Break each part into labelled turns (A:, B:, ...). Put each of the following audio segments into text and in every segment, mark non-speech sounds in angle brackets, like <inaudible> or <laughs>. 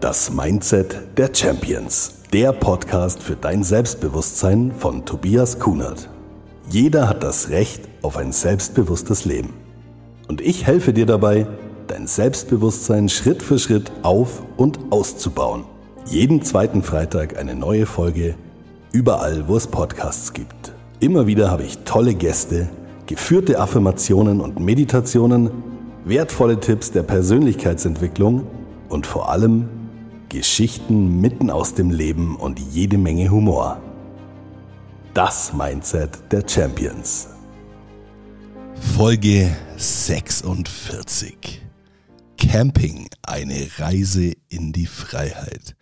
A: Das Mindset der Champions. Der Podcast für dein Selbstbewusstsein von Tobias Kunert. Jeder hat das Recht auf ein selbstbewusstes Leben. Und ich helfe dir dabei, dein Selbstbewusstsein Schritt für Schritt auf und auszubauen. Jeden zweiten Freitag eine neue Folge, überall, wo es Podcasts gibt. Immer wieder habe ich tolle Gäste, geführte Affirmationen und Meditationen, wertvolle Tipps der Persönlichkeitsentwicklung und vor allem Geschichten mitten aus dem Leben und jede Menge Humor. Das Mindset der Champions. Folge 46. Camping, eine Reise in die Freiheit.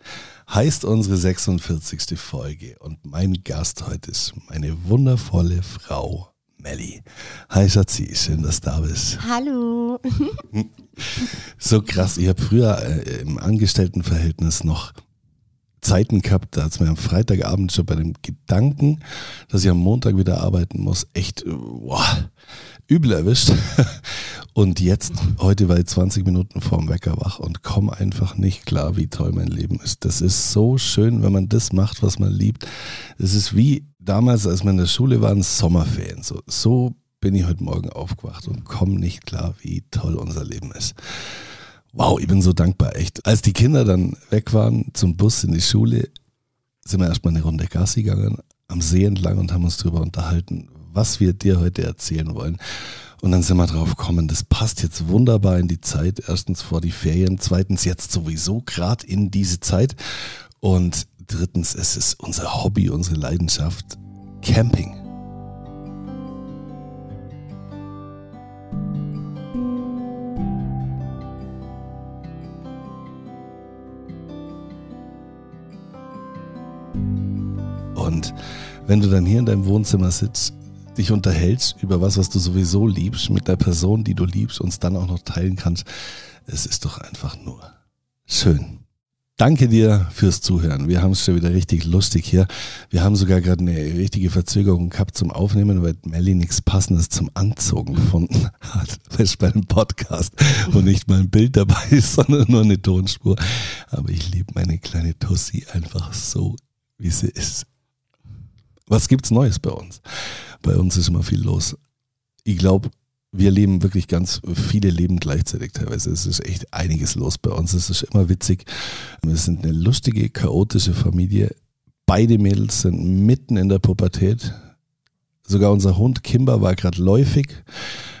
A: Heißt unsere 46. Folge und mein Gast heute ist meine wundervolle Frau Melli. Hi Schatzi, schön, dass du da bist.
B: Hallo. <laughs> <laughs>
A: so krass, ich habe früher äh, im Angestelltenverhältnis noch Zeiten gehabt, da hat es mir am Freitagabend schon bei dem Gedanken, dass ich am Montag wieder arbeiten muss, echt äh, boah, übel erwischt. <laughs> Und jetzt, heute war ich 20 Minuten vorm Wecker wach und komme einfach nicht klar, wie toll mein Leben ist. Das ist so schön, wenn man das macht, was man liebt. Es ist wie damals, als wir in der Schule waren, Sommerferien. So, so bin ich heute Morgen aufgewacht und komme nicht klar, wie toll unser Leben ist. Wow, ich bin so dankbar, echt. Als die Kinder dann weg waren zum Bus in die Schule, sind wir erstmal eine Runde Gassi gegangen, am See entlang und haben uns darüber unterhalten, was wir dir heute erzählen wollen. Und dann sind wir drauf gekommen, das passt jetzt wunderbar in die Zeit. Erstens vor die Ferien, zweitens jetzt sowieso gerade in diese Zeit. Und drittens, es ist unser Hobby, unsere Leidenschaft, Camping. Wenn du dann hier in deinem Wohnzimmer sitzt, dich unterhältst über was, was du sowieso liebst, mit der Person, die du liebst, uns dann auch noch teilen kannst. Es ist doch einfach nur schön. Danke dir fürs Zuhören. Wir haben es schon wieder richtig lustig hier. Wir haben sogar gerade eine richtige Verzögerung gehabt zum Aufnehmen, weil Melly nichts Passendes zum Anzogen gefunden hat. <laughs> Weißt bei einem Podcast, wo nicht mal ein Bild dabei ist, <laughs> sondern nur eine Tonspur. Aber ich liebe meine kleine Tussi einfach so, wie sie ist. Was gibt's Neues bei uns? Bei uns ist immer viel los. Ich glaube, wir leben wirklich ganz viele Leben gleichzeitig teilweise. Es ist echt einiges los bei uns. Es ist immer witzig. Wir sind eine lustige, chaotische Familie. Beide Mädels sind mitten in der Pubertät. Sogar unser Hund Kimber war gerade läufig.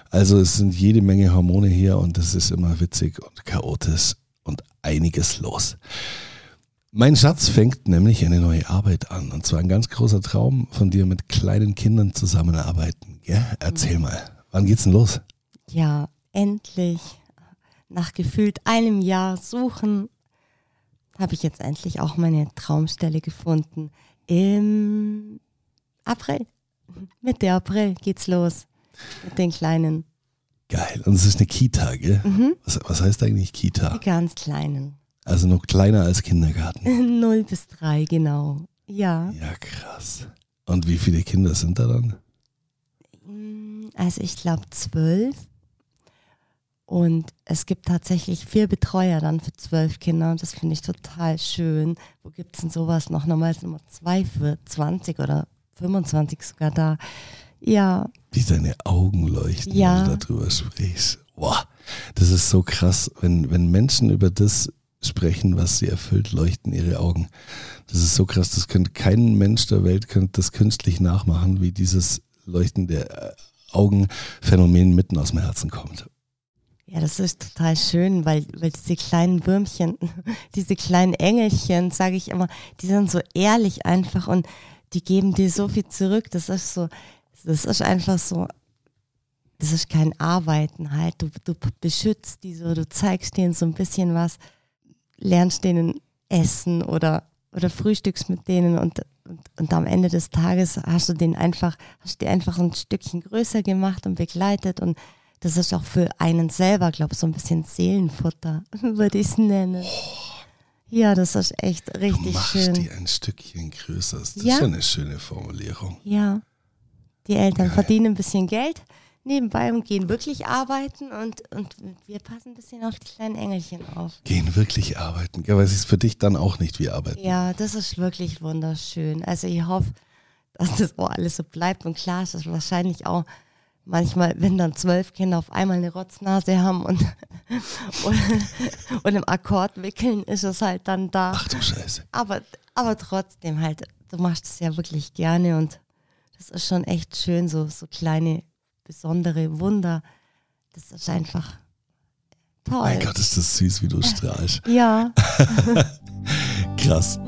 A: Also es sind jede Menge Hormone hier und es ist immer witzig und chaotisch und einiges los. Mein Schatz fängt nämlich eine neue Arbeit an. Und zwar ein ganz großer Traum von dir, mit kleinen Kindern zusammenarbeiten. Ja, erzähl mal, wann geht's denn los?
B: Ja, endlich. Nach gefühlt einem Jahr Suchen habe ich jetzt endlich auch meine Traumstelle gefunden. Im April. Mitte April geht's los mit den Kleinen.
A: Geil. Und es ist eine Kita, gell? Mhm. Was, was heißt eigentlich Kita?
B: Die ganz Kleinen.
A: Also noch kleiner als Kindergarten. <laughs>
B: Null bis drei, genau. Ja.
A: Ja, krass. Und wie viele Kinder sind da dann?
B: Mm, also ich glaube zwölf. Und es gibt tatsächlich vier Betreuer dann für zwölf Kinder und das finde ich total schön. Wo gibt es denn sowas noch? Normalerweise immer zwei für 20 oder 25 sogar da. Ja.
A: Wie deine Augen leuchten, ja. wenn du darüber sprichst. Wow, das ist so krass, wenn, wenn Menschen über das sprechen, was sie erfüllt, leuchten ihre Augen. Das ist so krass, das könnte kein Mensch der Welt könnte das künstlich nachmachen, wie dieses Leuchten der äh, Augenphänomen mitten aus dem Herzen kommt.
B: Ja, das ist total schön, weil, weil diese kleinen Würmchen, <laughs> diese kleinen Engelchen, sage ich immer, die sind so ehrlich einfach und die geben dir so viel zurück. Das ist so, das ist einfach so, das ist kein Arbeiten halt. Du, du beschützt die so, du zeigst denen so ein bisschen was lernst denen essen oder, oder frühstückst mit denen und, und, und am Ende des Tages hast du den einfach, hast die einfach ein Stückchen größer gemacht und begleitet und das ist auch für einen selber, glaube ich, so ein bisschen Seelenfutter, <laughs> würde ich es nennen. Oh. Ja, das ist echt richtig du machst schön.
A: die ein Stückchen größer. Das ja. ist schon eine schöne Formulierung.
B: Ja. Die Eltern Geil. verdienen ein bisschen Geld, nebenbei und gehen wirklich arbeiten und, und wir passen ein bisschen auf die kleinen Engelchen auf.
A: Gehen wirklich arbeiten. Ja, aber es ist für dich dann auch nicht wie arbeiten.
B: Ja, das ist wirklich wunderschön. Also ich hoffe, dass das auch alles so bleibt und klar ist das wahrscheinlich auch manchmal, wenn dann zwölf Kinder auf einmal eine Rotznase haben und, <laughs> und, und im Akkord wickeln, ist es halt dann da.
A: Ach du Scheiße.
B: Aber, aber trotzdem halt, du machst es ja wirklich gerne und das ist schon echt schön, so, so kleine besondere Wunder. Das ist einfach toll.
A: Mein Gott, ist das süß, wie du <laughs> strahlst.
B: Ja. <laughs>
A: Krass.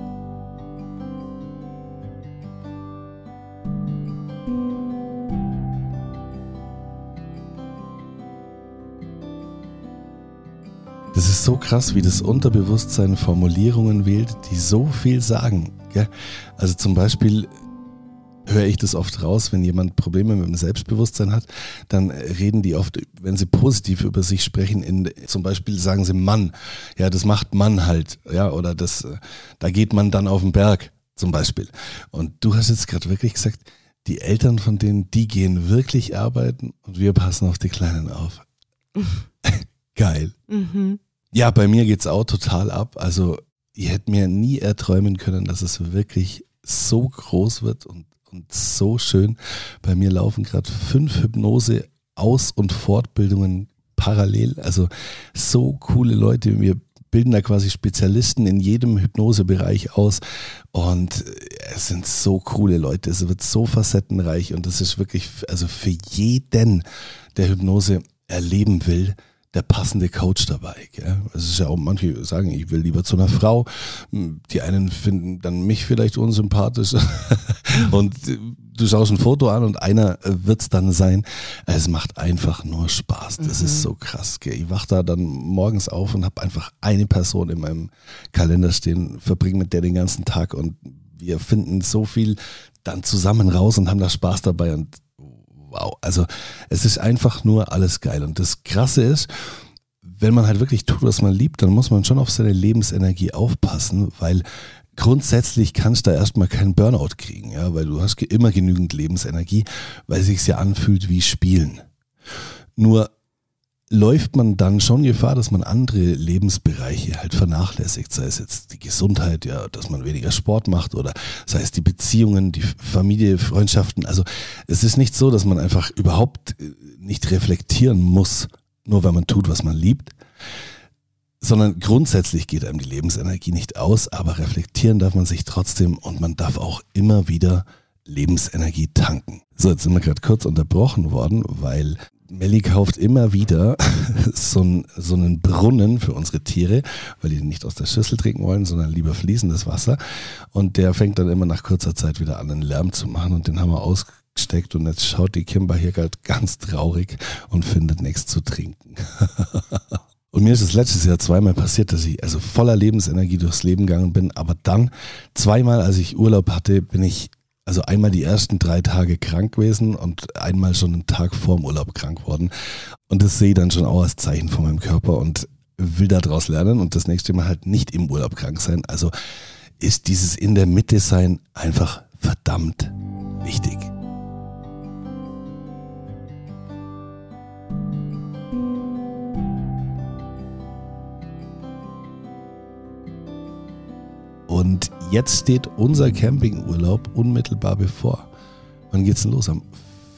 A: Das ist so krass, wie das Unterbewusstsein Formulierungen wählt, die so viel sagen. Gell? Also zum Beispiel höre ich das oft raus, wenn jemand Probleme mit dem Selbstbewusstsein hat, dann reden die oft, wenn sie positiv über sich sprechen, in, zum Beispiel sagen sie Mann, ja, das macht Mann halt, ja, oder das, da geht man dann auf den Berg, zum Beispiel. Und du hast jetzt gerade wirklich gesagt, die Eltern von denen, die gehen wirklich arbeiten und wir passen auf die Kleinen auf. <laughs> Geil.
B: Mhm.
A: Ja, bei mir geht's auch total ab. Also, ich hätte mir nie erträumen können, dass es wirklich so groß wird und und so schön. Bei mir laufen gerade fünf Hypnose Aus- und Fortbildungen parallel. Also so coole Leute. Wir bilden da quasi Spezialisten in jedem Hypnosebereich aus und es sind so coole Leute. Es wird so facettenreich und es ist wirklich, also für jeden, der Hypnose erleben will, der passende Coach dabei. Gell? Es ist ja auch, manche sagen, ich will lieber zu einer Frau. Die einen finden dann mich vielleicht unsympathisch <laughs> und du schaust ein Foto an und einer wird es dann sein. Es macht einfach nur Spaß. Das mhm. ist so krass. Gell? Ich wach da dann morgens auf und habe einfach eine Person in meinem Kalender stehen, verbringe mit der den ganzen Tag und wir finden so viel dann zusammen raus und haben da Spaß dabei und wow. Also es ist einfach nur alles geil. Und das Krasse ist, wenn man halt wirklich tut, was man liebt, dann muss man schon auf seine Lebensenergie aufpassen, weil grundsätzlich kannst du da erstmal keinen Burnout kriegen, ja, weil du hast immer genügend Lebensenergie, weil es sich ja anfühlt wie Spielen. Nur läuft man dann schon Gefahr, dass man andere Lebensbereiche halt vernachlässigt, sei es jetzt die Gesundheit, ja, dass man weniger Sport macht oder sei es die Beziehungen, die Familie, Freundschaften. Also es ist nicht so, dass man einfach überhaupt äh, nicht reflektieren muss, nur weil man tut, was man liebt, sondern grundsätzlich geht einem die Lebensenergie nicht aus, aber reflektieren darf man sich trotzdem und man darf auch immer wieder Lebensenergie tanken. So, jetzt sind wir gerade kurz unterbrochen worden, weil Melli kauft immer wieder <laughs> so, ein, so, einen Brunnen für unsere Tiere, weil die nicht aus der Schüssel trinken wollen, sondern lieber fließendes Wasser. Und der fängt dann immer nach kurzer Zeit wieder an, einen Lärm zu machen. Und den haben wir ausgesteckt. Und jetzt schaut die Kimber hier gerade ganz traurig und findet nichts zu trinken. <laughs> Und mir ist es letztes Jahr zweimal passiert, dass ich also voller Lebensenergie durchs Leben gegangen bin. Aber dann zweimal, als ich Urlaub hatte, bin ich also einmal die ersten drei Tage krank gewesen und einmal schon einen Tag vorm Urlaub krank worden. Und das sehe ich dann schon auch als Zeichen von meinem Körper und will daraus lernen und das nächste Mal halt nicht im Urlaub krank sein. Also ist dieses in der Mitte sein einfach verdammt wichtig. Und jetzt steht unser Campingurlaub unmittelbar bevor. Wann geht's denn los? Am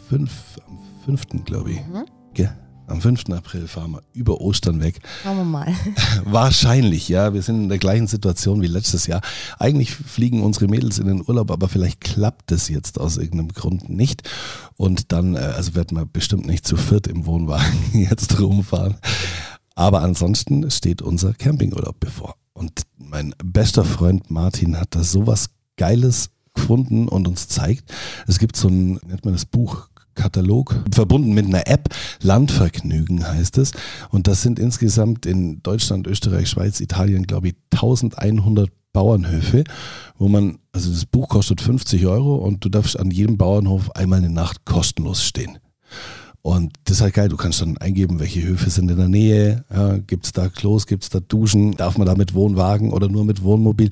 A: 5. Am 5. glaube ich. Mhm. Gell? Am 5. April fahren wir über Ostern weg.
B: Schauen wir mal. <laughs>
A: Wahrscheinlich, ja. Wir sind in der gleichen Situation wie letztes Jahr. Eigentlich fliegen unsere Mädels in den Urlaub, aber vielleicht klappt es jetzt aus irgendeinem Grund nicht. Und dann, äh, also werden wir bestimmt nicht zu viert im Wohnwagen <laughs> jetzt rumfahren. Aber ansonsten steht unser Campingurlaub bevor. Und mein bester Freund Martin hat da sowas Geiles gefunden und uns zeigt. Es gibt so ein, nennt man das Buch, Katalog, verbunden mit einer App. Landvergnügen heißt es. Und das sind insgesamt in Deutschland, Österreich, Schweiz, Italien, glaube ich, 1100 Bauernhöfe, wo man, also das Buch kostet 50 Euro und du darfst an jedem Bauernhof einmal eine Nacht kostenlos stehen. Und das ist halt geil, du kannst dann eingeben, welche Höfe sind in der Nähe, ja, gibt es da Klos, gibt es da Duschen, darf man da mit Wohnwagen oder nur mit Wohnmobil.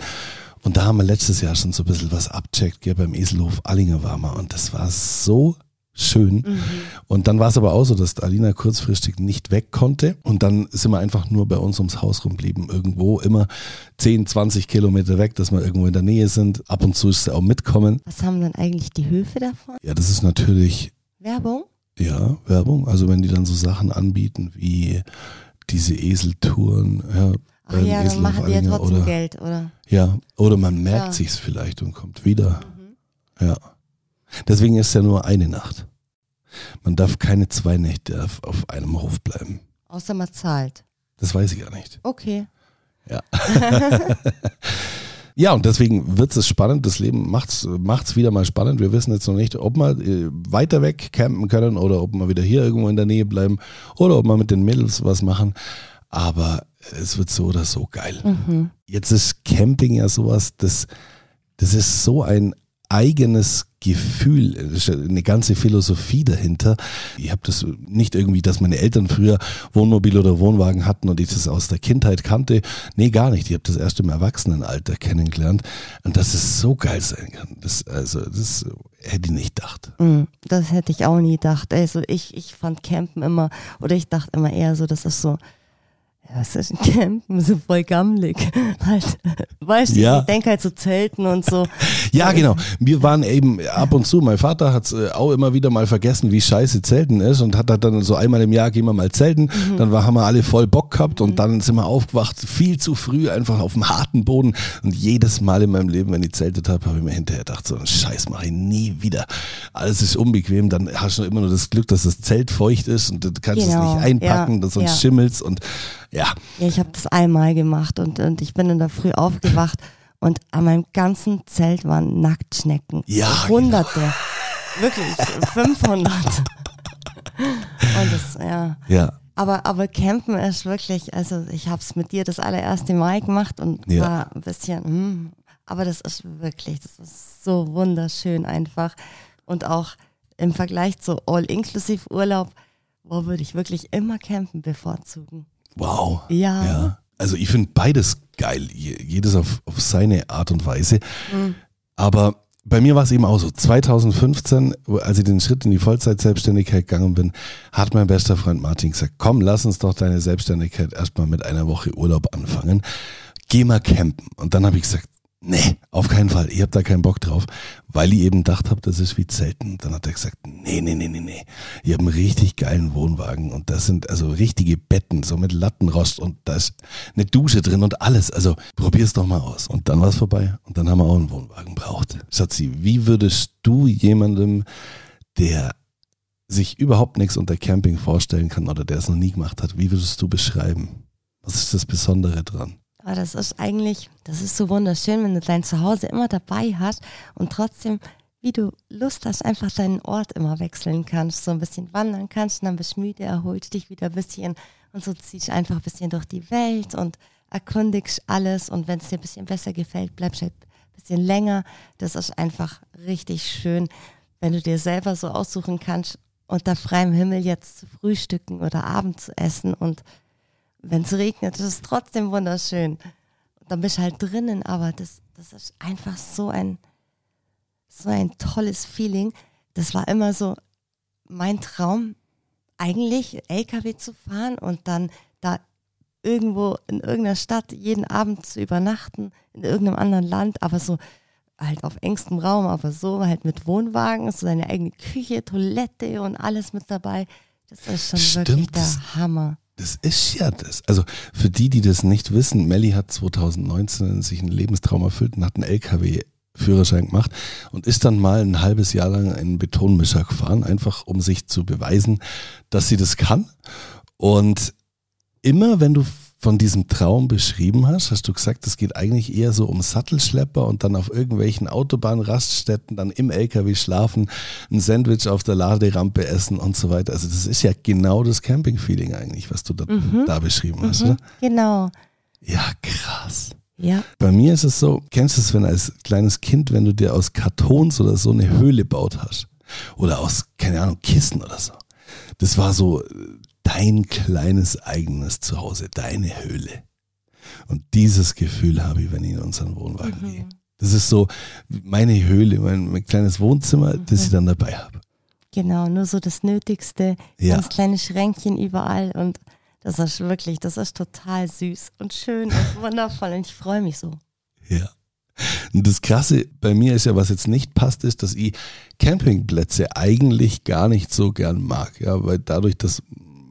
A: Und da haben wir letztes Jahr schon so ein bisschen was abcheckt, gell, beim Eselhof Allinger war mal. Und das war so schön. Mhm. Und dann war es aber auch so, dass Alina kurzfristig nicht weg konnte. Und dann sind wir einfach nur bei uns ums Haus rumblieben. Irgendwo immer 10, 20 Kilometer weg, dass wir irgendwo in der Nähe sind. Ab und zu ist sie auch mitkommen.
B: Was haben dann eigentlich die Höfe davon?
A: Ja, das ist natürlich.
B: Werbung?
A: Ja, Werbung. Also wenn die dann so Sachen anbieten wie diese Eseltouren, ja.
B: Ach ja, dann machen die ja trotzdem oder, Geld, oder?
A: Ja, oder man merkt ja. sich's vielleicht und kommt wieder. Mhm. Ja. Deswegen ist es ja nur eine Nacht. Man darf keine zwei Nächte auf, auf einem Hof bleiben.
B: Außer man zahlt.
A: Das weiß ich gar nicht.
B: Okay.
A: Ja. <laughs> <laughs> ja, und deswegen wird es spannend. Das Leben macht es wieder mal spannend. Wir wissen jetzt noch nicht, ob wir äh, weiter weg campen können oder ob wir wieder hier irgendwo in der Nähe bleiben oder ob wir mit den Mädels was machen. Aber es wird so oder so geil. Mhm. Jetzt ist Camping ja sowas, das, das ist so ein eigenes Gefühl, eine ganze Philosophie dahinter. Ich habe das nicht irgendwie, dass meine Eltern früher Wohnmobil oder Wohnwagen hatten und ich das aus der Kindheit kannte. Nee, gar nicht. Ich habe das erst im Erwachsenenalter kennengelernt. Und dass es so geil sein kann, das, also, das hätte ich nicht gedacht.
B: Mm, das hätte ich auch nie gedacht. Also ich, ich fand Campen immer, oder ich dachte immer eher so, das ist so was ist ein Campen? <laughs> So voll gammelig. Halt, weißt du, ja. ich denke halt so Zelten und so. <laughs>
A: ja, genau. Wir waren eben ab und zu, mein Vater hat äh, auch immer wieder mal vergessen, wie scheiße Zelten ist und hat dann so einmal im Jahr gehen wir mal zelten. Mhm. Dann war, haben wir alle voll Bock gehabt und mhm. dann sind wir aufgewacht, viel zu früh, einfach auf dem harten Boden. Und jedes Mal in meinem Leben, wenn ich zeltet habe, habe ich mir hinterher gedacht, so einen Scheiß mache ich nie wieder. Alles ist unbequem, dann hast du immer nur das Glück, dass das Zelt feucht ist und du kannst genau. es nicht einpacken, ja. sonst ja. schimmelst und ja.
B: Ja, ich habe das einmal gemacht und, und ich bin in der Früh aufgewacht und an meinem ganzen Zelt waren Nacktschnecken.
A: Ja.
B: Hunderte. Genau. Wirklich, 500. und das, ja.
A: Ja.
B: Aber, aber Campen ist wirklich, also ich habe es mit dir das allererste Mal gemacht und ja. war ein bisschen, hm, aber das ist wirklich, das ist so wunderschön einfach. Und auch im Vergleich zu All-Inclusive-Urlaub, wo würde ich wirklich immer campen bevorzugen.
A: Wow.
B: Ja.
A: ja. Also ich finde beides geil, jedes auf, auf seine Art und Weise. Mhm. Aber bei mir war es eben auch so. 2015, als ich den Schritt in die Vollzeit-Selbstständigkeit gegangen bin, hat mein bester Freund Martin gesagt, komm, lass uns doch deine Selbstständigkeit erstmal mit einer Woche Urlaub anfangen. Geh mal campen. Und dann habe ich gesagt, nee, auf keinen Fall, ich habe da keinen Bock drauf, weil ich eben gedacht habe, das ist wie Zelten. Dann hat er gesagt, nee, nee, nee, nee, nee, ich habe einen richtig geilen Wohnwagen und das sind also richtige Betten, so mit Lattenrost und da ist eine Dusche drin und alles. Also probier's doch mal aus. Und dann war es vorbei und dann haben wir auch einen Wohnwagen braucht. Schatzi, wie würdest du jemandem, der sich überhaupt nichts unter Camping vorstellen kann oder der es noch nie gemacht hat, wie würdest du beschreiben? Was ist das Besondere dran?
B: Aber das ist eigentlich, das ist so wunderschön, wenn du dein Zuhause immer dabei hast und trotzdem, wie du Lust hast, einfach deinen Ort immer wechseln kannst, so ein bisschen wandern kannst und dann bist du müde, erholst dich wieder ein bisschen und so ziehst einfach ein bisschen durch die Welt und erkundigst alles und wenn es dir ein bisschen besser gefällt, bleibst du halt ein bisschen länger. Das ist einfach richtig schön, wenn du dir selber so aussuchen kannst, unter freiem Himmel jetzt zu frühstücken oder Abend zu essen und wenn es regnet, ist es trotzdem wunderschön. Und dann bist du halt drinnen, aber das, das ist einfach so ein, so ein tolles Feeling. Das war immer so mein Traum, eigentlich LKW zu fahren und dann da irgendwo in irgendeiner Stadt jeden Abend zu übernachten, in irgendeinem anderen Land, aber so halt auf engstem Raum, aber so halt mit Wohnwagen, so deine eigene Küche, Toilette und alles mit dabei. Das ist schon Stimmt. wirklich der Hammer.
A: Das ist ja das. Also für die, die das nicht wissen, Melly hat 2019 sich einen Lebenstraum erfüllt und hat einen LKW Führerschein gemacht und ist dann mal ein halbes Jahr lang einen Betonmischer gefahren, einfach um sich zu beweisen, dass sie das kann. Und immer wenn du von diesem Traum beschrieben hast, hast du gesagt, es geht eigentlich eher so um Sattelschlepper und dann auf irgendwelchen Autobahnraststätten dann im LKW schlafen, ein Sandwich auf der Laderampe essen und so weiter. Also das ist ja genau das Camping-Feeling eigentlich, was du da, mhm. da beschrieben hast, mhm. oder?
B: Genau.
A: Ja, krass.
B: Ja.
A: Bei mir ist es so, kennst du es, wenn als kleines Kind, wenn du dir aus Kartons oder so eine Höhle baut hast? Oder aus, keine Ahnung, Kissen oder so. Das war so dein kleines eigenes Zuhause, deine Höhle. Und dieses Gefühl habe ich, wenn ich in unseren Wohnwagen mhm. gehe. Das ist so meine Höhle, mein, mein kleines Wohnzimmer, mhm. das ich dann dabei habe.
B: Genau, nur so das Nötigste,
A: Ja.
B: ganz kleine Schränkchen überall und das ist wirklich, das ist total süß und schön und <laughs> wundervoll und ich freue mich so.
A: Ja. Und das Krasse bei mir ist ja, was jetzt nicht passt, ist, dass ich Campingplätze eigentlich gar nicht so gern mag. Ja, weil dadurch, dass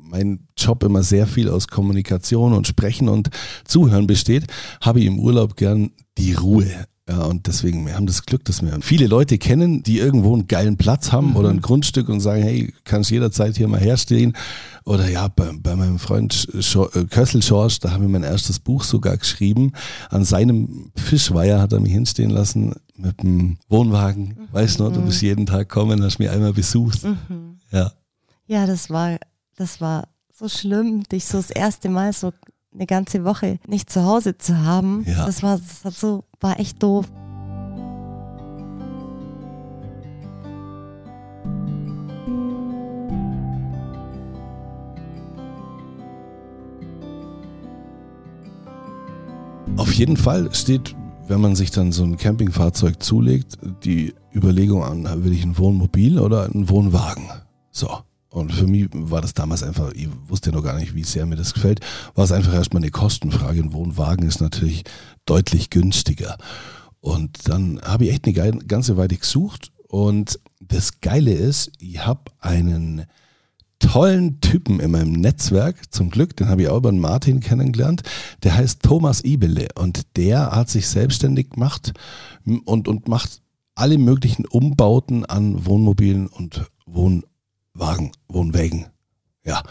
A: mein Job immer sehr viel aus Kommunikation und Sprechen und Zuhören besteht, habe ich im Urlaub gern die Ruhe. Ja, und deswegen, wir haben das Glück, dass wir viele Leute kennen, die irgendwo einen geilen Platz haben oder ein Grundstück und sagen, hey, kannst jederzeit hier mal herstehen. Oder ja, bei, bei meinem Freund äh, Kössel Schorsch, da habe ich mein erstes Buch sogar geschrieben. An seinem Fischweiher hat er mich hinstehen lassen mit dem Wohnwagen. Weißt du noch, du bist jeden Tag kommen, hast mich einmal besucht. Ja.
B: Ja, das war, das war so schlimm, dich so das erste Mal so eine ganze Woche nicht zu Hause zu haben.
A: Ja.
B: Das war, das hat so, war echt doof.
A: Auf jeden Fall steht, wenn man sich dann so ein Campingfahrzeug zulegt, die Überlegung an, will ich ein Wohnmobil oder einen Wohnwagen? So. Und für mich war das damals einfach, ich wusste ja noch gar nicht, wie sehr mir das gefällt, war es einfach erstmal eine Kostenfrage. Ein Wohnwagen ist natürlich deutlich günstiger. Und dann habe ich echt eine ganze Weile gesucht. Und das Geile ist, ich habe einen tollen Typen in meinem Netzwerk, zum Glück, den habe ich auch über den Martin kennengelernt, der heißt Thomas Ibele und der hat sich selbstständig gemacht und, und macht alle möglichen Umbauten an Wohnmobilen und Wohnwagen, Wohnwägen. Ja.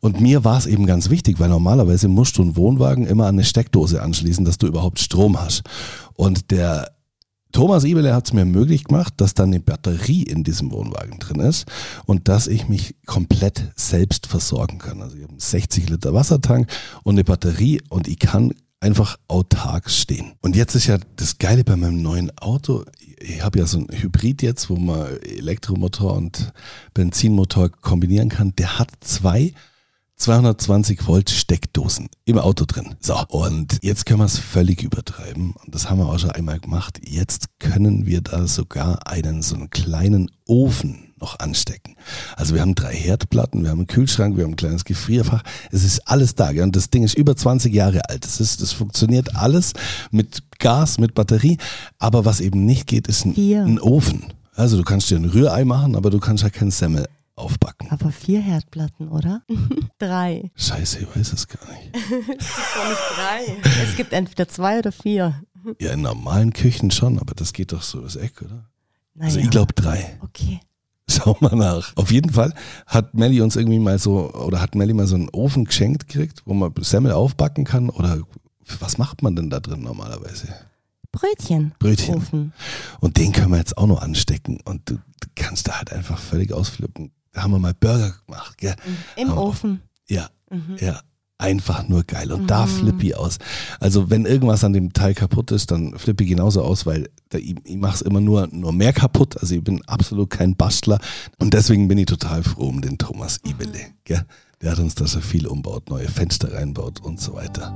A: Und mir war es eben ganz wichtig, weil normalerweise musst du einen Wohnwagen immer an eine Steckdose anschließen, dass du überhaupt Strom hast. Und der Thomas Ibele hat es mir möglich gemacht, dass dann eine Batterie in diesem Wohnwagen drin ist und dass ich mich komplett selbst versorgen kann. Also ich habe einen 60 Liter Wassertank und eine Batterie und ich kann einfach autark stehen. Und jetzt ist ja das Geile bei meinem neuen Auto, ich habe ja so ein Hybrid jetzt, wo man Elektromotor und Benzinmotor kombinieren kann. Der hat zwei 220 Volt Steckdosen im Auto drin. So, und jetzt können wir es völlig übertreiben. Und das haben wir auch schon einmal gemacht. Jetzt können wir da sogar einen so einen kleinen Ofen noch anstecken. Also wir haben drei Herdplatten, wir haben einen Kühlschrank, wir haben ein kleines Gefrierfach. Es ist alles da. gell? Und das Ding ist über 20 Jahre alt. Das, ist, das funktioniert alles mit Gas, mit Batterie. Aber was eben nicht geht, ist ein, ein Ofen. Also du kannst dir ein Rührei machen, aber du kannst ja kein Semmel aufbacken.
B: Aber vier Herdplatten, oder? <laughs> drei.
A: Scheiße, ich weiß es gar nicht. <laughs>
B: Doch nicht drei. Es gibt entweder zwei oder vier.
A: Ja, in normalen Küchen schon, aber das geht doch so übers Eck, oder?
B: Naja.
A: Also ich glaube drei.
B: Okay.
A: Schau mal nach. Auf jeden Fall hat Melly uns irgendwie mal so, oder hat Melly mal so einen Ofen geschenkt gekriegt, wo man Semmel aufbacken kann, oder was macht man denn da drin normalerweise?
B: Brötchen.
A: Brötchen.
B: Ofen.
A: Und den können wir jetzt auch noch anstecken und du, du kannst da halt einfach völlig ausflippen. Da haben wir mal Burger gemacht, gell?
B: Im
A: Aber-
B: Ofen.
A: Ja,
B: Mhm.
A: ja. Einfach nur geil. Und da flippe ich aus. Also wenn irgendwas an dem Teil kaputt ist, dann flippe ich genauso aus, weil da, ich, ich mache es immer nur, nur mehr kaputt. Also ich bin absolut kein Bastler. Und deswegen bin ich total froh um den Thomas Ibele. Gell? Der hat uns da schon viel umbaut, neue Fenster reinbaut und so weiter.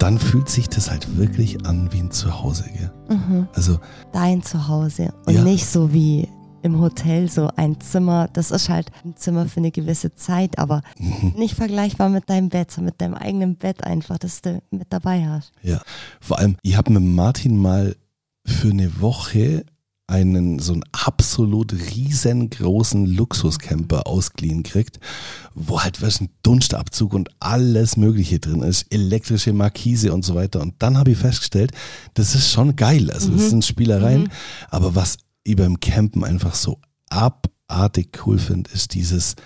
A: Und dann fühlt sich das halt wirklich an wie ein Zuhause. Gell?
B: Mhm.
A: Also
B: Dein Zuhause. Und
A: Ja.
B: nicht so wie im Hotel, so ein Zimmer. Das ist halt ein Zimmer für eine gewisse Zeit, aber
A: Mhm.
B: nicht vergleichbar mit deinem Bett, so mit deinem eigenen Bett einfach, das du mit dabei hast.
A: Ja, vor allem, ich habe mit Martin mal für eine Woche einen so einen absolut riesengroßen Luxuscamper ausgeliehen kriegt, wo halt was ein Dunstabzug und alles Mögliche drin ist, elektrische Markise und so weiter. Und dann habe ich festgestellt, das ist schon geil. Also das sind Spielereien, aber was ich beim Campen einfach so abartig cool finde, ist dieses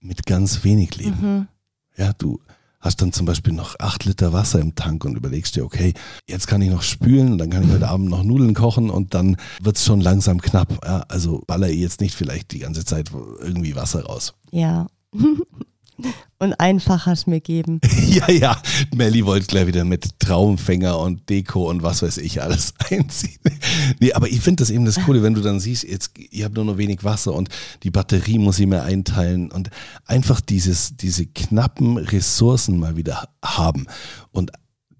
A: mit ganz wenig Leben.
B: Mhm.
A: Ja, du hast dann zum Beispiel noch acht Liter Wasser im Tank und überlegst dir, okay, jetzt kann ich noch spülen, dann kann ich heute Abend noch Nudeln kochen und dann wird's schon langsam knapp. Ja, also baller ich jetzt nicht vielleicht die ganze Zeit irgendwie Wasser raus.
B: Ja. <laughs> Und einfach hast du mir geben. <laughs>
A: ja, ja. Melly wollte gleich wieder mit Traumfänger und Deko und was weiß ich alles <laughs> einziehen. nee, aber ich finde das eben das Coole, wenn du dann siehst, jetzt, ihr habt nur noch wenig Wasser und die Batterie muss ich mir einteilen und einfach dieses, diese knappen Ressourcen mal wieder haben. Und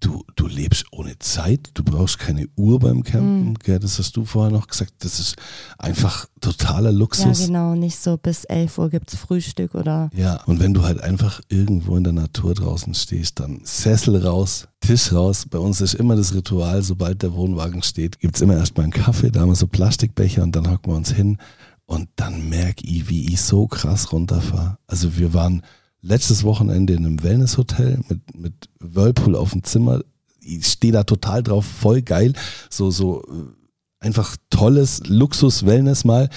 A: du, du lebst ohne Zeit, du brauchst keine Uhr beim Campen, mhm. gell, das hast du vorher noch gesagt, das ist einfach totaler Luxus.
B: Ja, genau, nicht so bis 11 Uhr gibt es Frühstück oder.
A: Ja, und wenn du halt einfach irgendwo in der Natur draußen stehst, dann Sessel raus, Tisch raus. Bei uns ist immer das Ritual, sobald der Wohnwagen steht, gibt es immer erstmal einen Kaffee, da haben wir so Plastikbecher und dann hocken wir uns hin und dann merke ich, wie ich so krass runterfahre. Also wir waren letztes Wochenende in einem Wellnesshotel mit, mit Whirlpool auf dem Zimmer. Ich stehe da total drauf, voll geil. So, so äh, einfach tolles Luxus-Wellness mal.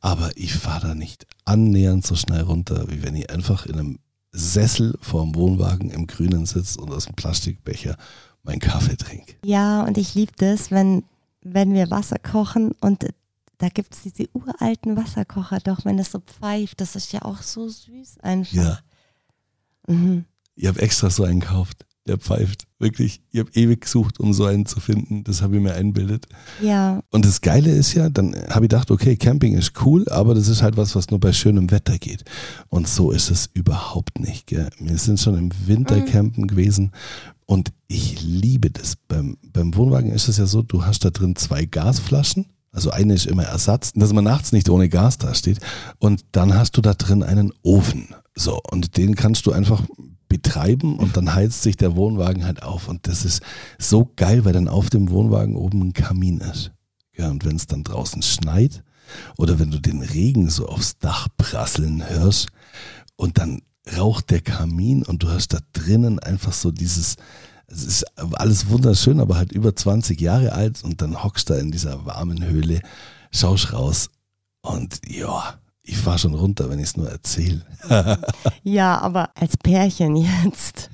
A: Aber ich fahre da nicht annähernd so schnell runter, wie wenn ich einfach in einem Sessel vorm Wohnwagen im Grünen sitze und aus dem Plastikbecher meinen Kaffee trinke.
B: Ja, und ich liebe das, wenn, wenn wir Wasser kochen und da gibt es diese uralten Wasserkocher doch, wenn das so pfeift, das ist ja auch so süß einfach. Ja.
A: Mhm. Ich habe extra so einen gekauft, der pfeift. Wirklich, ich habe ewig gesucht, um so einen zu finden. Das habe ich mir einbildet.
B: Ja.
A: Und das Geile ist ja, dann habe ich gedacht, okay, Camping ist cool, aber das ist halt was, was nur bei schönem Wetter geht. Und so ist es überhaupt nicht. Gell? Wir sind schon im Winter mhm. campen gewesen und ich liebe das. Beim, beim Wohnwagen ist es ja so, du hast da drin zwei Gasflaschen. Also eine ist immer Ersatz, dass man nachts nicht ohne Gas da steht. Und dann hast du da drin einen Ofen. So, und den kannst du einfach betreiben und dann heizt sich der Wohnwagen halt auf. Und das ist so geil, weil dann auf dem Wohnwagen oben ein Kamin ist. Ja, und wenn es dann draußen schneit oder wenn du den Regen so aufs Dach prasseln hörst und dann raucht der Kamin und du hast da drinnen einfach so dieses, es ist alles wunderschön, aber halt über 20 Jahre alt und dann hockst du da in dieser warmen Höhle, schaust raus und ja, ich fahre schon runter, wenn ich es nur erzähle. <laughs>
B: ja, aber als Pärchen jetzt.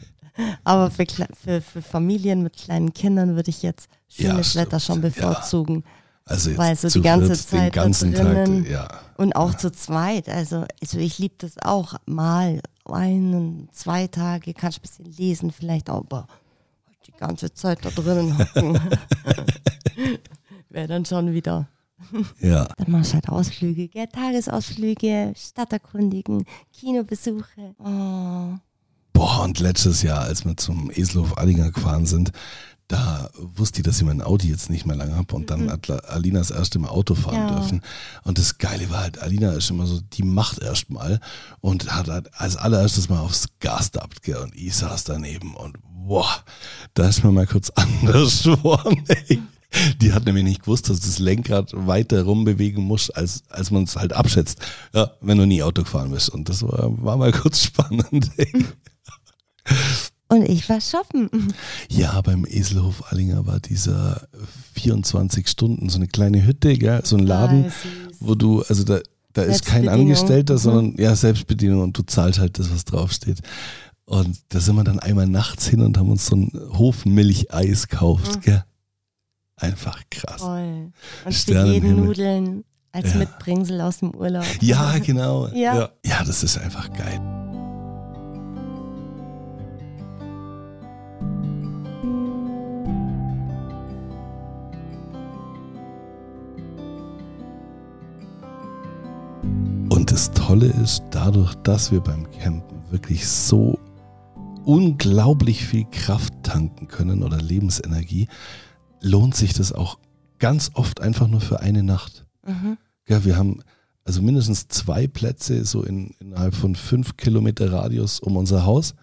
B: Aber für, für, für, Familien mit kleinen Kindern würde ich jetzt schönes ja, Wetter schon bevorzugen. Ja.
A: Also Weil so die ganze Zeit drinnen
B: Tag, ja. und auch ja. zu zweit. Also, also ich liebe das auch. Mal einen, zwei Tage kannst du ein bisschen lesen, vielleicht auch, aber die ganze Zeit da drinnen hocken. <laughs> Wäre dann schon wieder
A: ja.
B: Dann machst du halt Ausflüge, gell? Tagesausflüge, Stadterkundigen, Kinobesuche. Oh.
A: Boah, und letztes Jahr, als wir zum Eselhof Allinger gefahren sind, da wusste ich, dass ich mein Audi jetzt nicht mehr lange habe und dann mhm. hat Alina das erste Mal Auto fahren ja. dürfen. Und das Geile war halt, Alina ist immer so, die macht erstmal und hat halt als allererstes mal aufs Gas gehabt, gell? Und ich saß daneben und boah, da ist mir mal kurz <laughs> anders geworden. Die hat nämlich nicht gewusst, dass das Lenkrad weiter rumbewegen muss, als, als man es halt abschätzt, ja, wenn du nie Auto gefahren bist. Und das war, war mal kurz <laughs> spannend.
B: Und ich war shoppen.
A: Ja, beim Eselhof Allinger war dieser 24 Stunden, so eine kleine Hütte, gell? so ein Laden, ah, wo du, also da, da ist kein Angestellter, mhm. sondern ja, Selbstbedienung und du zahlst halt das, was draufsteht. Und da sind wir dann einmal nachts hin und haben uns so ein Hofmilcheis gekauft. Mhm. Gell? Einfach krass.
B: Voll. Und für jeden Nudeln als ja. Mitbringsel aus dem Urlaub.
A: Ja, genau. <laughs> ja. ja. Ja, das ist einfach geil. Und das Tolle ist, dadurch, dass wir beim Campen wirklich so unglaublich viel Kraft tanken können oder Lebensenergie, lohnt sich das auch ganz oft einfach nur für eine Nacht. Mhm. Ja, wir haben also mindestens zwei Plätze so in, innerhalb von fünf Kilometer Radius um unser Haus,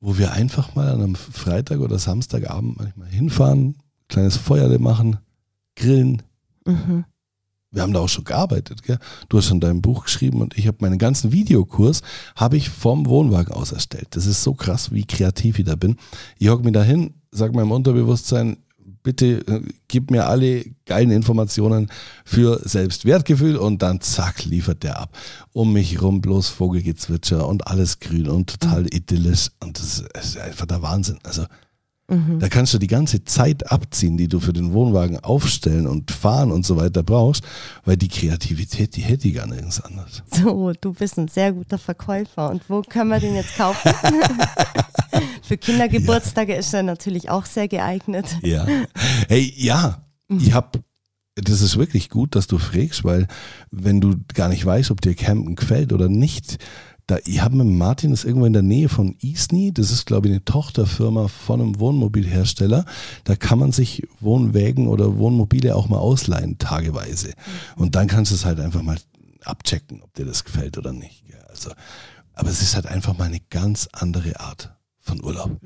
A: wo wir einfach mal an einem Freitag oder Samstagabend manchmal hinfahren, kleines Feuerle machen, grillen. Mhm. Wir haben da auch schon gearbeitet. Gell? Du hast schon dein Buch geschrieben und ich habe meinen ganzen Videokurs habe ich vom Wohnwagen aus erstellt. Das ist so krass, wie kreativ ich da bin. Ich hocke mir da hin, sage meinem Unterbewusstsein, bitte äh, gib mir alle geilen Informationen für Selbstwertgefühl und dann zack, liefert der ab. Um mich rum bloß Vogelgezwitscher und alles grün und total idyllisch und das ist einfach der Wahnsinn. Also
B: Mhm.
A: Da kannst du die ganze Zeit abziehen, die du für den Wohnwagen aufstellen und fahren und so weiter brauchst, weil die Kreativität, die hätte ich gar nirgends anders. <laughs>
B: So, du bist ein sehr guter Verkäufer. Und wo können wir den jetzt kaufen? <laughs> Für Kindergeburtstage ist er natürlich auch sehr geeignet.
A: Ja. Hey, ja, ich hab, das ist wirklich gut, dass du fragst, weil wenn du gar nicht weißt, ob dir Campen gefällt oder nicht, da, ich habe mit Martin, das ist irgendwo in der Nähe von Isny, das ist glaube ich eine Tochterfirma von einem Wohnmobilhersteller, da kann man sich Wohnwägen oder Wohnmobile auch mal ausleihen, tageweise. Und dann kannst du es halt einfach mal abchecken, ob dir das gefällt oder nicht. Also, aber es ist halt einfach mal eine ganz andere Art von Urlaub.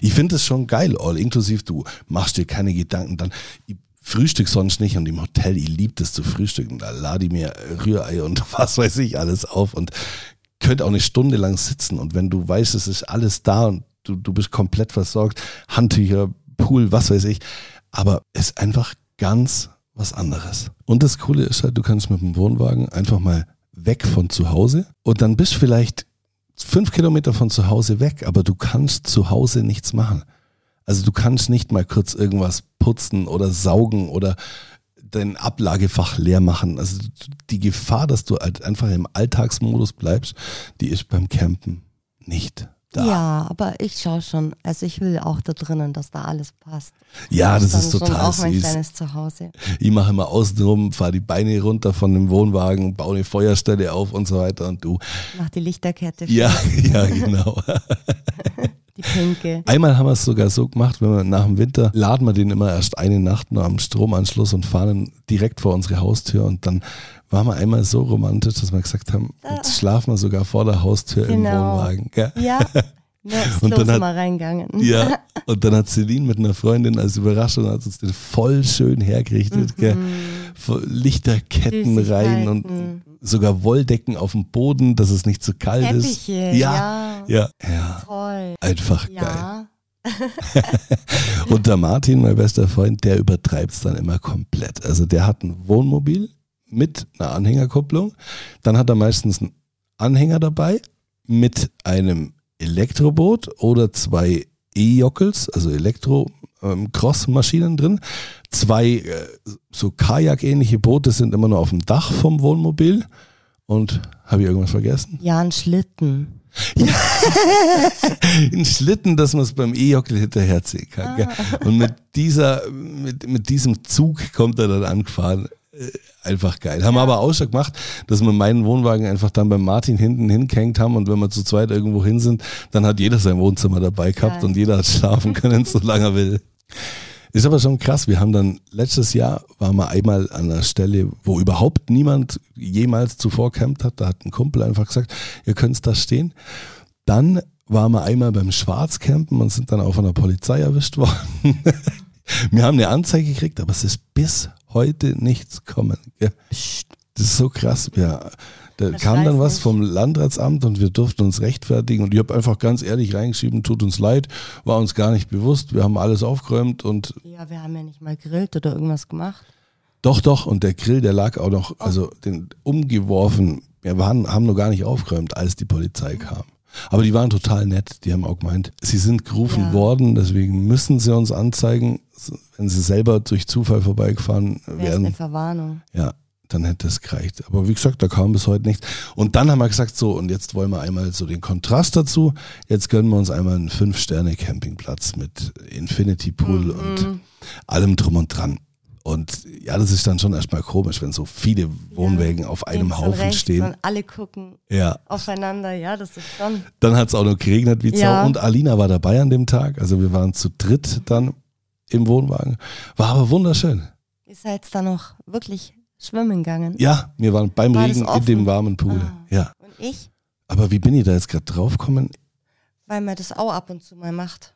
A: Ich finde es schon geil, all inklusiv, du machst dir keine Gedanken dann. Ich frühstück sonst nicht und im Hotel, ich liebe das zu frühstücken. Da lade ich mir Rührei und <laughs> was weiß ich alles auf und könnte auch eine Stunde lang sitzen. Und wenn du weißt, es ist alles da und du, du bist komplett versorgt, Handtücher, Pool, was weiß ich. Aber es ist einfach ganz was anderes. Und das Coole ist halt, du kannst mit dem Wohnwagen einfach mal weg von zu Hause und dann bist vielleicht fünf Kilometer von zu Hause weg, aber du kannst zu Hause nichts machen. Also du kannst nicht mal kurz irgendwas putzen oder saugen oder dein Ablagefach leer machen. Also die Gefahr, dass du halt einfach im Alltagsmodus bleibst, die ist beim Campen nicht da.
B: Ja, aber ich schaue schon. Also ich will auch da drinnen, dass da alles passt.
A: Ja, das
B: dann
A: ist
B: schon
A: total
B: auch mein
A: süß.
B: kleines Zuhause.
A: Ich mache immer außenrum, fahre die Beine runter von dem Wohnwagen, baue eine Feuerstelle auf und so weiter und du.
B: Mach die Lichterkette.
A: Ja, <laughs> ja, genau. <laughs>
B: Die pinke.
A: Einmal haben wir es sogar so gemacht, wenn wir nach dem Winter laden wir den immer erst eine Nacht nur am Stromanschluss und fahren ihn direkt vor unsere Haustür und dann waren wir einmal so romantisch, dass wir gesagt haben, jetzt schlafen wir sogar vor der Haustür im
B: Genau.
A: Wohnwagen. Gell?
B: Ja. <laughs> Ja, ist
A: Und dann hat-
B: mal reingegangen.
A: Ja, <laughs> und dann hat Celine mit einer Freundin als Überraschung hat uns den voll schön hergerichtet. Voll Lichterketten rein und. Sogar Wolldecken auf dem Boden, dass es nicht zu kalt ist.
B: Teppiche.
A: Ja,
B: Ja.
A: ja, ja.
B: Toll.
A: Einfach geil.
B: Ja. <laughs>
A: Und der Martin, mein bester Freund, der übertreibt es dann immer komplett. Also der hat ein Wohnmobil mit einer Anhängerkupplung. Dann hat er meistens einen Anhänger dabei mit einem Elektroboot oder zwei E-Jockels, also Elektro-Cross-Maschinen drin. Zwei äh, so Kajak-ähnliche Boote sind immer nur auf dem Dach vom Wohnmobil. Und habe ich irgendwas vergessen?
B: Ja, ein Schlitten. <laughs>
A: Ein Schlitten, dass man es beim E-Jockel hinterherziehen kann. Gell? Und mit dieser, mit, mit diesem Zug kommt er dann angefahren. Äh, Einfach geil. Haben wir aber auch schon gemacht, dass wir meinen Wohnwagen einfach dann beim Martin hinten hingehängt haben und wenn wir zu zweit irgendwo hin sind, dann hat jeder sein Wohnzimmer dabei gehabt
B: Geil.
A: und jeder hat schlafen können, <laughs> solange er will. Ist aber schon krass. Wir haben dann letztes Jahr waren wir einmal an einer Stelle, wo überhaupt niemand jemals zuvor campt hat. Da hat ein Kumpel einfach gesagt, ihr könnt da stehen. Dann waren wir einmal beim Schwarzcampen und sind dann auch von der Polizei erwischt worden. <laughs> wir haben eine Anzeige gekriegt, aber es ist bis heute nichts kommen. Das ist so krass. Ja, da
B: Das
A: kam dann was
B: nicht.
A: vom Landratsamt und wir durften uns rechtfertigen und ich habe einfach ganz ehrlich reingeschrieben, tut uns leid, war uns gar nicht bewusst, wir haben alles aufgeräumt und
B: Ja, wir haben ja nicht mal grillt oder irgendwas gemacht.
A: doch, doch, und der Grill, der lag auch noch, also den umgeworfen, wir waren, haben noch gar nicht aufgeräumt, als die Polizei kam. Aber die waren total nett, die haben auch gemeint, sie sind gerufen
B: Ja.
A: worden, deswegen müssen sie uns anzeigen, wenn sie selber durch Zufall vorbeigefahren
B: Wäre es
A: wären.
B: eine Verwarnung.
A: Ja, dann hätte es gereicht. Aber wie gesagt, da kam bis heute nichts. Und dann haben wir gesagt, so, und jetzt wollen wir einmal so den Kontrast dazu. Jetzt gönnen wir uns einmal einen Fünf-Sterne-Campingplatz mit Infinity Pool und allem drum und dran. Und ja, das ist dann schon erstmal komisch, wenn so viele Wohnwägen auf einem Haufen
B: rechts
A: stehen.
B: Und alle gucken
A: Ja,
B: aufeinander. Ja, das ist schon.
A: dann hat es auch noch geregnet wie.
B: Ja.
A: Und Alina war dabei an dem Tag. Also wir waren zu dritt dann im Wohnwagen. War aber wunderschön.
B: Ist er jetzt da noch wirklich schwimmen gegangen?
A: Ja, wir waren beim
B: War
A: Regen in dem warmen Pool.
B: Ah.
A: Ja.
B: Und ich?
A: Aber wie bin ich da jetzt gerade drauf gekommen?
B: Weil man das auch ab und zu mal macht.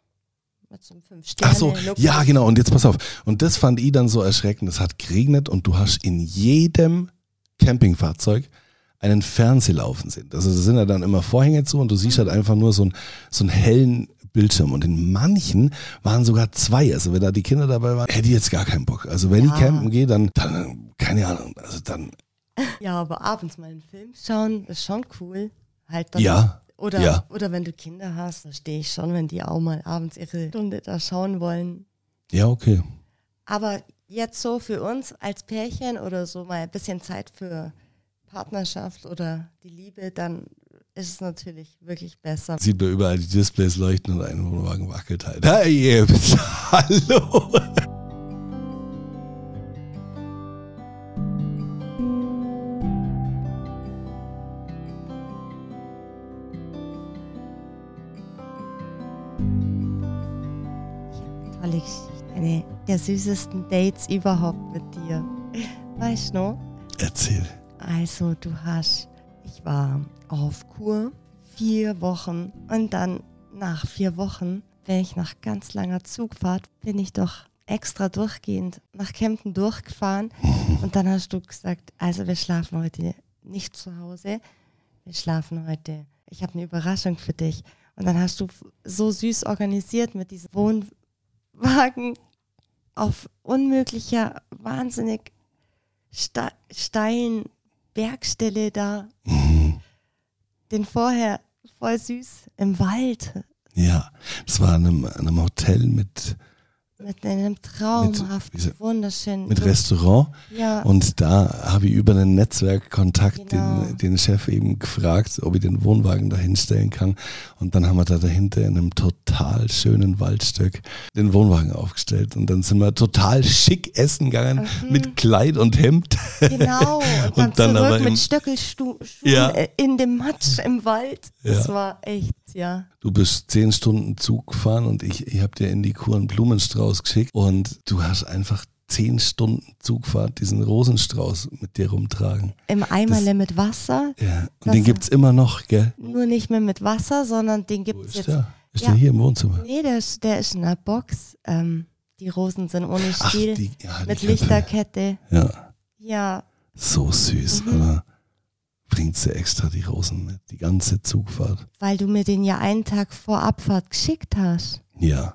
B: Mit so einem fünf Sterne.
A: Ach so, ja genau. Und jetzt pass auf. Und das fand ich dann so erschreckend. Es hat geregnet und du hast in jedem Campingfahrzeug einen Fernseher laufen sehen. Also da sind ja dann immer Vorhänge zu und du siehst halt einfach nur so, ein, so einen hellen Bildschirm. Und in manchen waren sogar zwei. Also wenn da die Kinder dabei waren, hätte ich jetzt gar keinen Bock. Also wenn ich
B: Ja.
A: campen gehe, dann, dann, keine Ahnung, also dann,
B: Ja, aber abends mal einen Film schauen, ist schon cool. Halt dann
A: ja,
B: Oder,
A: Ja.
B: oder wenn du Kinder hast, verstehe ich schon, wenn die auch mal abends ihre Stunde da schauen wollen.
A: Ja, okay.
B: Aber jetzt so für uns als Pärchen oder so mal ein bisschen Zeit für Partnerschaft oder die Liebe, dann ist es natürlich wirklich besser.
A: Sieht man überall die Displays leuchten und ein Wohnwagen wackelt halt. <laughs> Hey, <laughs> hallo.
B: Tolle Geschichte. Eine der süßesten Dates überhaupt mit dir. <laughs> Weißt du noch?
A: Erzähl.
B: Also du hast, ich war auf Kur vier Wochen und dann nach vier Wochen, wenn ich nach ganz langer Zugfahrt, bin ich doch extra durchgehend nach Kempten durchgefahren. <laughs> Und dann hast du gesagt, also wir schlafen heute nicht zu Hause, wir schlafen heute, ich habe eine Überraschung für dich. Und dann hast du so süß organisiert mit diesem Wohnwagen auf unmöglicher, wahnsinnig ste steilen Bergstelle da. Den vorher voll süß im Wald
A: Ja, das war in einem, in einem Hotel mit,
B: mit einem traumhaften,
A: sa-
B: wunderschönen.
A: mit Restaurant.
B: Ja,
A: Und da habe ich über einen Netzwerkkontakt
B: Genau.
A: den, den Chef eben gefragt, ob ich den Wohnwagen da hinstellen kann. Und dann haben wir da dahinter in einem total schönen Waldstück den Wohnwagen aufgestellt. Und dann sind wir total schick essen gegangen mit Kleid und Hemd.
B: genau. <laughs> Und dann,
A: Und dann aber
B: zurück
A: im-
B: mit Stöckelschuhen
A: Ja.
B: in dem Matsch im Wald. Das
A: Ja.
B: war echt, ja.
A: Du bist zehn Stunden Zug gefahren und ich, ich habe dir in die Kur einen Blumenstrauß geschickt und du hast einfach zehn Stunden Zugfahrt diesen Rosenstrauß mit dir rumtragen.
B: Im Eimerle mit Wasser.
A: Ja, und den gibt's immer noch, gell?
B: Nur nicht mehr mit Wasser, sondern den gibt es jetzt.
A: der? Ist
B: Ja.
A: der hier im Wohnzimmer?
B: Nee, der ist, der ist in einer Box. Ähm, die Rosen sind ohne
A: Ach,
B: Stiel.
A: die, ja,
B: mit
A: Kette.
B: Lichterkette.
A: Ja,
B: Ja,
A: so süß,
B: Mhm.
A: oder? Bringt sie extra die Rosen mit, die ganze Zugfahrt.
B: weil du mir den ja einen Tag vor Abfahrt geschickt hast.
A: Ja,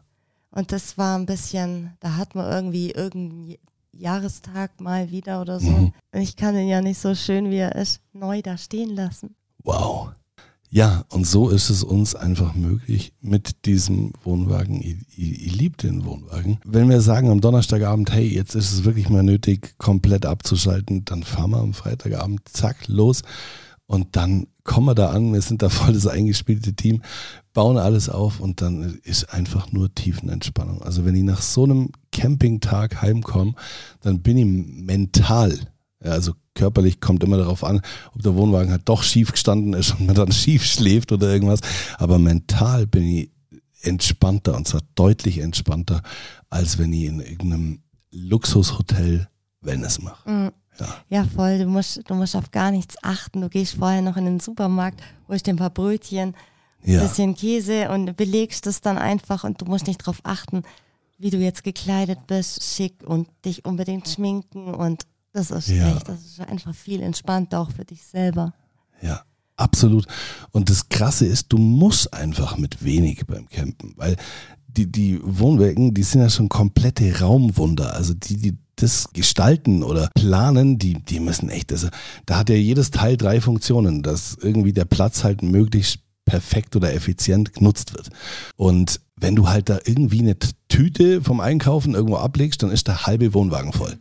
B: Und das war ein bisschen, da hat man irgendwie irgendeinen Jahrestag mal wieder oder so.
A: Mhm.
B: Und ich kann den ja nicht so schön, wie er ist, neu da stehen lassen.
A: wow. Ja, und so ist es uns einfach möglich mit diesem Wohnwagen. Ich, ich, liebe den Wohnwagen. Wenn wir sagen am Donnerstagabend, hey, jetzt ist es wirklich mal nötig, komplett abzuschalten, dann fahren wir am Freitagabend, zack, los. Und dann kommen wir da an, wir sind da voll das eingespielte Team, bauen alles auf und dann ist einfach nur Tiefenentspannung. Also wenn ich nach so einem Campingtag heimkomme, dann bin ich mental, ja, also körperlich kommt immer darauf an, ob der Wohnwagen halt doch schief gestanden ist <laughs> und man dann schief schläft oder irgendwas. Aber mental bin ich entspannter und zwar deutlich entspannter, als wenn ich in irgendeinem Luxushotel Wellness mache.
B: Mhm.
A: Ja.
B: Ja, voll. Du musst, du musst auf gar nichts achten. Du gehst vorher noch in den Supermarkt, holst dir ein paar Brötchen, ein
A: Ja,
B: bisschen Käse und belegst es dann einfach und du musst nicht darauf achten, wie du jetzt gekleidet bist, schick und dich unbedingt schminken und das ist
A: Ja.
B: echt, das ist einfach viel entspannter auch für dich selber.
A: ja, absolut. Und das Krasse ist, du musst einfach mit wenig beim Campen, weil die, die Wohnwagen, die sind ja schon komplette Raumwunder. Also die, die das gestalten oder planen, die, die müssen echt, also da hat ja jedes Teil drei Funktionen, dass irgendwie der Platz halt möglichst perfekt oder effizient genutzt wird. Und wenn du halt da irgendwie eine Tüte vom Einkaufen irgendwo ablegst, dann ist der halbe Wohnwagen voll.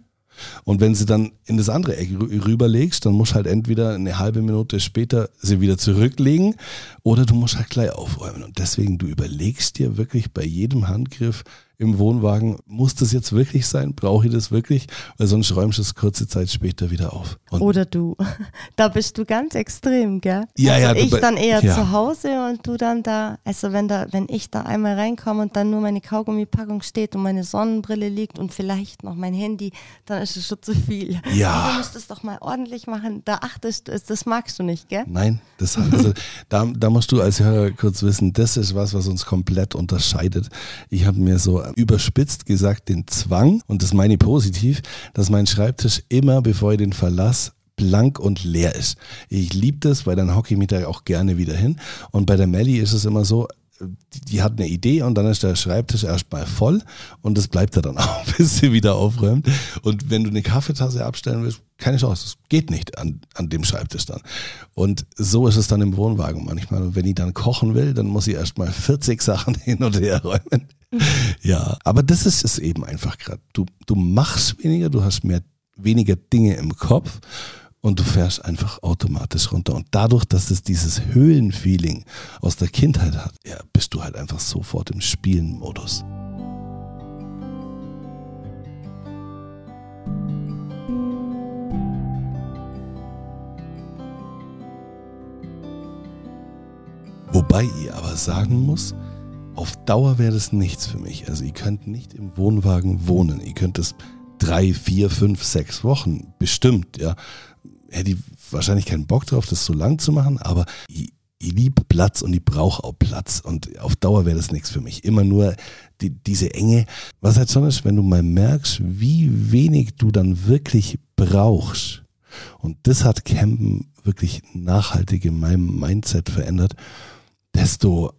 A: Und wenn sie dann in das andere Eck rü- rüberlegst, dann musst du halt entweder eine halbe Minute später sie wieder zurücklegen oder du musst halt gleich aufräumen. Und deswegen, du überlegst dir wirklich bei jedem Handgriff im Wohnwagen, muss das jetzt wirklich sein? Brauche ich das wirklich? Weil sonst räumst du es kurze Zeit später wieder auf. Und
B: Oder du. <laughs> Da bist du ganz extrem, gell?
A: Ja,
B: also
A: ja,
B: ich dann eher
A: ja.
B: zu Hause und du dann da, also wenn da, wenn ich da einmal reinkomme und dann nur meine Kaugummipackung steht und meine Sonnenbrille liegt und vielleicht noch mein Handy, dann ist es schon zu viel. <laughs>
A: Ja.
B: Du musst es doch mal ordentlich machen. Da achtest du, das magst du nicht, gell?
A: Nein, das, also, da, da musst du als Hörer kurz wissen, das ist was, was uns komplett unterscheidet. Ich habe mir so überspitzt gesagt den Zwang, und das meine ich positiv, dass mein Schreibtisch immer, bevor ich den verlasse, blank und leer ist. Ich liebe das, weil dann hocke ich mich da auch gerne wieder hin. Und bei der Melli ist es immer so, die, hat eine Idee und dann ist der Schreibtisch erstmal voll und das bleibt da dann <laughs> auch, bis sie wieder aufräumt. Und wenn du eine Kaffeetasse abstellen willst, keine Chance, es geht nicht an, an dem Schreibtisch dann. Und so ist es dann im Wohnwagen manchmal. Und wenn ich dann kochen will, dann muss ich erstmal 40 Sachen hin und her räumen. Ja, aber das ist es eben einfach gerade. Du, du machst weniger, du hast mehr, weniger Dinge im Kopf und du fährst einfach automatisch runter. Und dadurch, dass es dieses Höhlenfeeling aus der Kindheit hat, ja, bist du halt einfach sofort im Spielenmodus. Wobei ich aber sagen muss, auf Dauer wäre das nichts für mich. Also ihr könnt nicht im Wohnwagen wohnen. Ihr könnt es drei, vier, fünf, sechs Wochen bestimmt, ja. Hätte ich wahrscheinlich keinen Bock drauf, das so lang zu machen, aber ich, ich liebe Platz und ich brauche auch Platz und auf Dauer wäre das nichts für mich. Immer nur die, diese Enge. Was halt schon ist, wenn du mal merkst, wie wenig du dann wirklich brauchst. Und das hat Campen wirklich nachhaltig in meinem Mindset verändert desto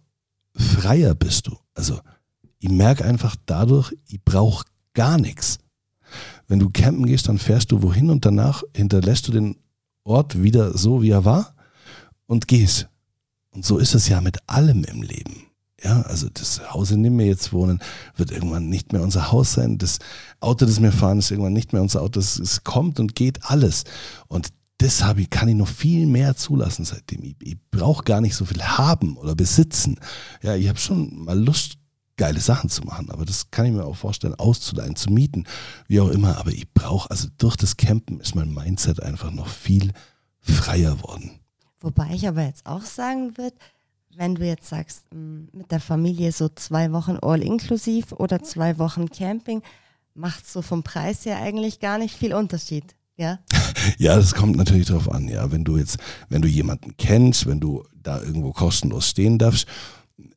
A: freier bist du. Also ich merke einfach dadurch, ich brauche gar nichts. Wenn du campen gehst, dann fährst du wohin und danach hinterlässt du den Ort wieder so, wie er war und gehst. Und so ist es ja mit allem im Leben. Ja, also das Haus, in dem wir jetzt wohnen, wird irgendwann nicht mehr unser Haus sein. Das Auto, das wir fahren, ist irgendwann nicht mehr unser Auto. Es, kommt und geht alles. Und das habe ich, kann ich noch viel mehr zulassen seitdem. Ich, ich brauche gar nicht so viel haben oder besitzen. Ja, ich habe schon mal Lust, geile Sachen zu machen, aber das kann ich mir auch vorstellen, auszuleihen, zu mieten, wie auch immer. Aber ich brauche, also durch das Campen ist mein Mindset einfach noch viel freier worden.
B: Wobei ich aber jetzt auch sagen würde, wenn du jetzt sagst, mm, mit der Familie so zwei Wochen all inklusiv oder zwei Wochen Camping, macht so vom Preis her eigentlich gar nicht viel Unterschied. Ja. <laughs>
A: ja, das kommt natürlich darauf an, ja. Wenn du jetzt, wenn du jemanden kennst, wenn du da irgendwo kostenlos stehen darfst,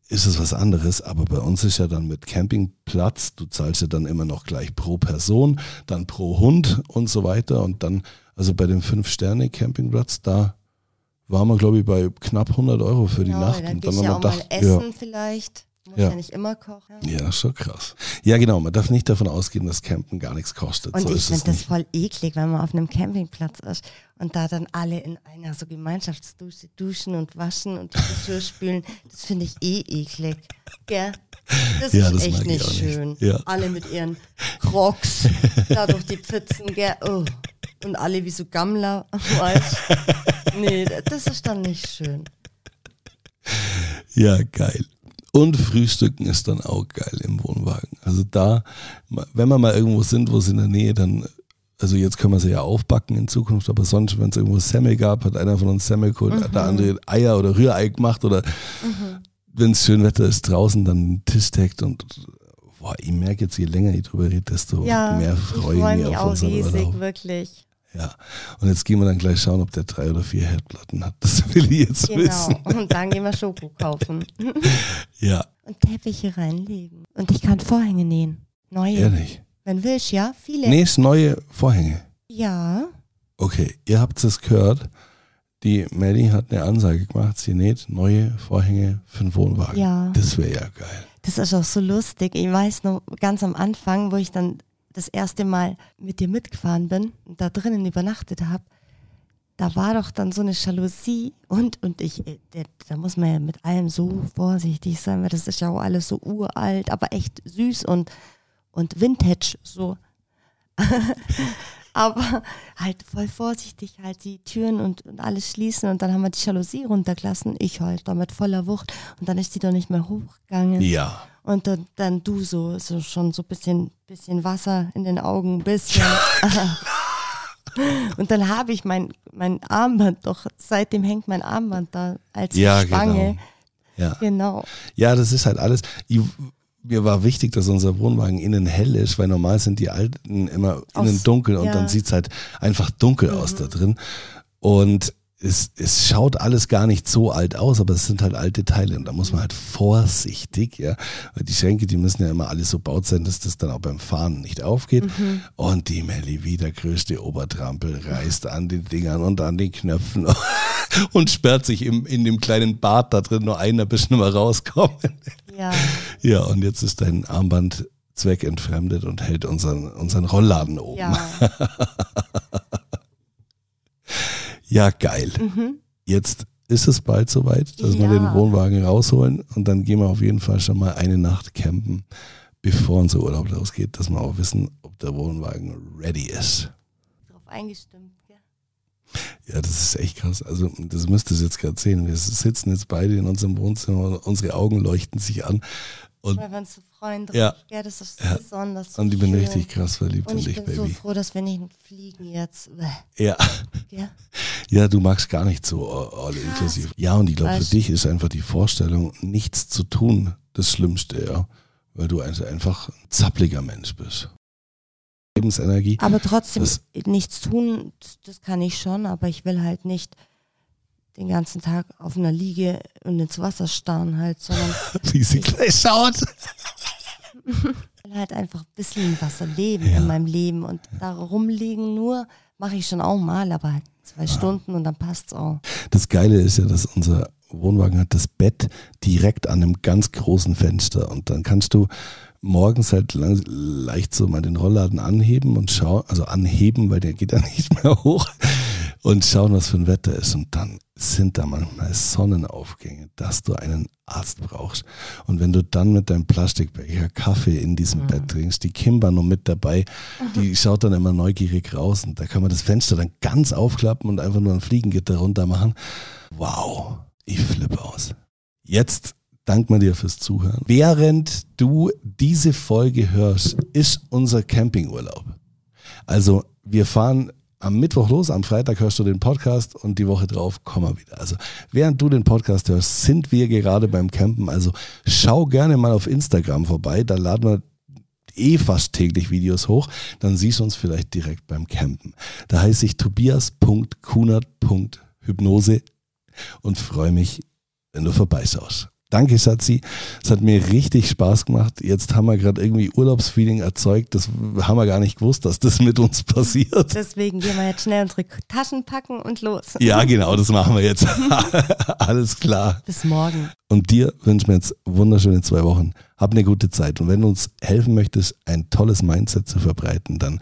A: ist es was anderes, aber bei uns ist ja dann mit Campingplatz, du zahlst ja dann immer noch gleich pro Person, dann pro Hund und so weiter und dann, also bei dem Fünf-Sterne-Campingplatz, da waren wir glaube ich bei knapp 100 Euro für
B: genau,
A: die Nacht.
B: Dann und dann haben wir ja gedacht, essen ja. vielleicht. Muss ja. immer kochen.
A: Ja, schon krass. Ja, genau. Man darf nicht davon ausgehen, dass Campen gar nichts kostet.
B: Und
A: so
B: ich finde das voll eklig, wenn man auf einem Campingplatz ist und da dann alle in einer so Gemeinschaftsdusche duschen und waschen und die Geschirr spülen. Das finde ich eh eklig. Gell? Das ja, ist das echt nicht schön. Nicht. Ja. Alle mit ihren Crocs da durch die Pfützen, gell? Oh. Und alle wie so Gammler. <laughs> nee, das ist dann nicht schön.
A: Ja, geil. Und Frühstücken ist dann auch geil im Wohnwagen. Also da, wenn wir mal irgendwo sind, wo es in der Nähe dann, also jetzt können wir sie ja aufbacken in Zukunft, aber sonst, wenn es irgendwo Semmel gab, hat einer von uns Semmel geholt, mhm. der andere Eier oder Rührei gemacht oder mhm. wenn es schön Wetter ist draußen, dann einen Tisch deckt und boah, ich merke jetzt, je länger ich drüber rede, desto ja, mehr freue ich mich, mich auf unseren riesig, Urlaub.
B: wirklich.
A: Ja, und jetzt gehen wir dann gleich schauen, ob der drei oder vier Herdplatten hat. Das will ich jetzt genau. wissen.
B: Und dann gehen wir Schoko kaufen. <laughs>
A: ja.
B: Und Teppiche reinlegen. Und ich kann Vorhänge nähen. Neue.
A: Ehrlich?
B: Wenn willst, ja? Viele.
A: Nähst neue Vorhänge?
B: Ja.
A: Okay, ihr habt es gehört. Die Melly hat eine Ansage gemacht, sie näht neue Vorhänge für den Wohnwagen. Ja. Das wäre ja geil.
B: Das ist auch so lustig. Ich weiß noch ganz am Anfang, wo ich dann das erste Mal mit dir mitgefahren bin und da drinnen übernachtet habe, da war doch dann so eine Jalousie und, und ich, äh, da muss man ja mit allem so vorsichtig sein, weil das ist ja auch alles so uralt, aber echt süß und, und vintage so. <laughs> aber halt voll vorsichtig halt die Türen und, und alles schließen und dann haben wir die Jalousie runtergelassen. Ich halt da mit voller Wucht und dann ist die doch nicht mehr hochgegangen.
A: Ja.
B: Und dann, dann du so, so schon so ein bisschen, bisschen Wasser in den Augen, ein bisschen. <laughs> und dann habe ich mein, mein Armband doch, seitdem hängt mein Armband da als ja, Spange.
A: Genau. Ja.
B: genau.
A: Ja, das ist halt alles. Mir war wichtig, dass unser Wohnwagen innen hell ist, weil normal sind die alten immer innen aus, dunkel und ja. dann sieht es halt einfach dunkel mhm. aus da drin. Und es, es schaut alles gar nicht so alt aus, aber es sind halt alte Teile und da muss man halt vorsichtig, ja, weil die Schränke, die müssen ja immer alle so baut sein, dass das dann auch beim Fahren nicht aufgeht. Mhm. Und die Melli, wie der größte Obertrampel, reißt an den Dingern und an den Knöpfen <laughs> und sperrt sich im, in dem kleinen Bad da drin nur einer bisschen mal rauskommen.
B: Ja. <laughs>
A: Ja, und jetzt ist dein Armband zweckentfremdet und hält unseren, unseren Rollladen oben. Ja. <laughs> Ja, geil.
B: Mhm.
A: Jetzt ist es bald soweit, dass wir
B: Ja.
A: den Wohnwagen rausholen und dann gehen wir auf jeden Fall schon mal eine Nacht campen, bevor unser Urlaub losgeht, dass wir auch wissen, ob der Wohnwagen ready ist.
B: Drauf eingestimmt. Gell?
A: Ja, das ist echt krass. Also, das müsst ihr jetzt gerade sehen. Wir sitzen jetzt beide in unserem Wohnzimmer und unsere Augen leuchten sich an. Und,
B: Weil wir uns so freuen drauf.
A: Ja.
B: Gell? Das ist
A: Ja.
B: besonders. So
A: und ich bin
B: schön.
A: richtig krass verliebt
B: Und
A: in
B: ich
A: dich,
B: bin so
A: Baby.
B: froh, dass wir nicht fliegen jetzt.
A: Ja.
B: Gell?
A: Ja, du magst gar nicht so all inklusiv. Ja, und ich glaube, für dich ist einfach die Vorstellung, nichts zu tun, das Schlimmste, ja. Weil du einfach ein zappliger Mensch bist. Lebensenergie.
B: Aber trotzdem,
A: Das-
B: nichts tun, das kann ich schon, aber ich will halt nicht den ganzen Tag auf einer Liege und ins Wasser starren halt, sondern <laughs>
A: Wie sie gleich schaut.
B: ich <laughs> will halt einfach ein bisschen im Wasser leben
A: Ja.
B: in meinem Leben und da rumliegen nur, mache ich schon auch mal, aber halt zwei Stunden und dann passt's auch.
A: Das Geile ist ja, dass unser Wohnwagen hat das Bett direkt an einem ganz großen Fenster und dann kannst du morgens halt lang, leicht so mal den Rollladen anheben und schauen, also anheben, weil der geht ja <laughs> nicht mehr hoch und schauen, was für ein Wetter ist und dann sind da manchmal Sonnenaufgänge, dass du einen Arzt brauchst. Und wenn du dann mit deinem Plastikbecher Kaffee in diesem
B: Mhm.
A: Bett trinkst, die Kimber noch mit dabei, die <laughs> schaut dann immer neugierig raus und da kann man das Fenster dann ganz aufklappen und einfach nur ein Fliegengitter runter machen. Wow, ich flippe aus. Jetzt danken wir dir fürs Zuhören. Während du diese Folge hörst, ist unser Campingurlaub. Also wir fahren am Mittwoch los, am Freitag hörst du den Podcast und die Woche drauf kommen wir wieder. Also während du den Podcast hörst, sind wir gerade beim Campen. Also schau gerne mal auf Instagram vorbei, da laden wir eh fast täglich Videos hoch, dann siehst du uns vielleicht direkt beim Campen. Da heiße ich tobias.kunert.hypnose und freue mich, wenn du vorbeischaust. Danke, Schatzi. Es hat mir richtig Spaß gemacht. Jetzt haben wir gerade irgendwie Urlaubsfeeling erzeugt. Das haben wir gar nicht gewusst, dass das mit uns passiert.
B: Deswegen gehen wir jetzt schnell unsere Taschen packen und los.
A: Ja, genau, das machen wir jetzt. <laughs> Alles klar.
B: Bis morgen.
A: Und dir wünschen wir jetzt wunderschöne zwei Wochen. Hab eine gute Zeit. Und wenn du uns helfen möchtest, ein tolles Mindset zu verbreiten, dann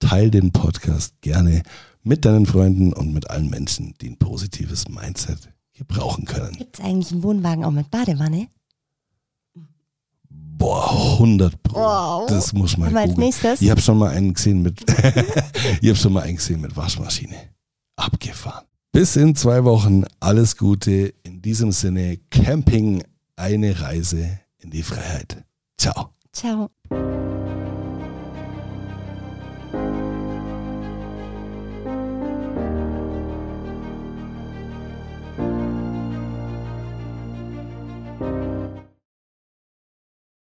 A: teil den Podcast gerne mit deinen Freunden und mit allen Menschen, die ein positives Mindset gebrauchen können.
B: Gibt es eigentlich einen Wohnwagen auch mit Badewanne?
A: Boah, 100 Pro.
B: Wow.
A: Das muss man
B: als nächstes?
A: Ich habe schon mal einen gesehen mit, <laughs> ich habe schon mal einen gesehen mit Waschmaschine. Abgefahren. Bis in zwei Wochen. Alles Gute. In diesem Sinne, Camping, eine Reise in die Freiheit. Ciao.
B: Ciao.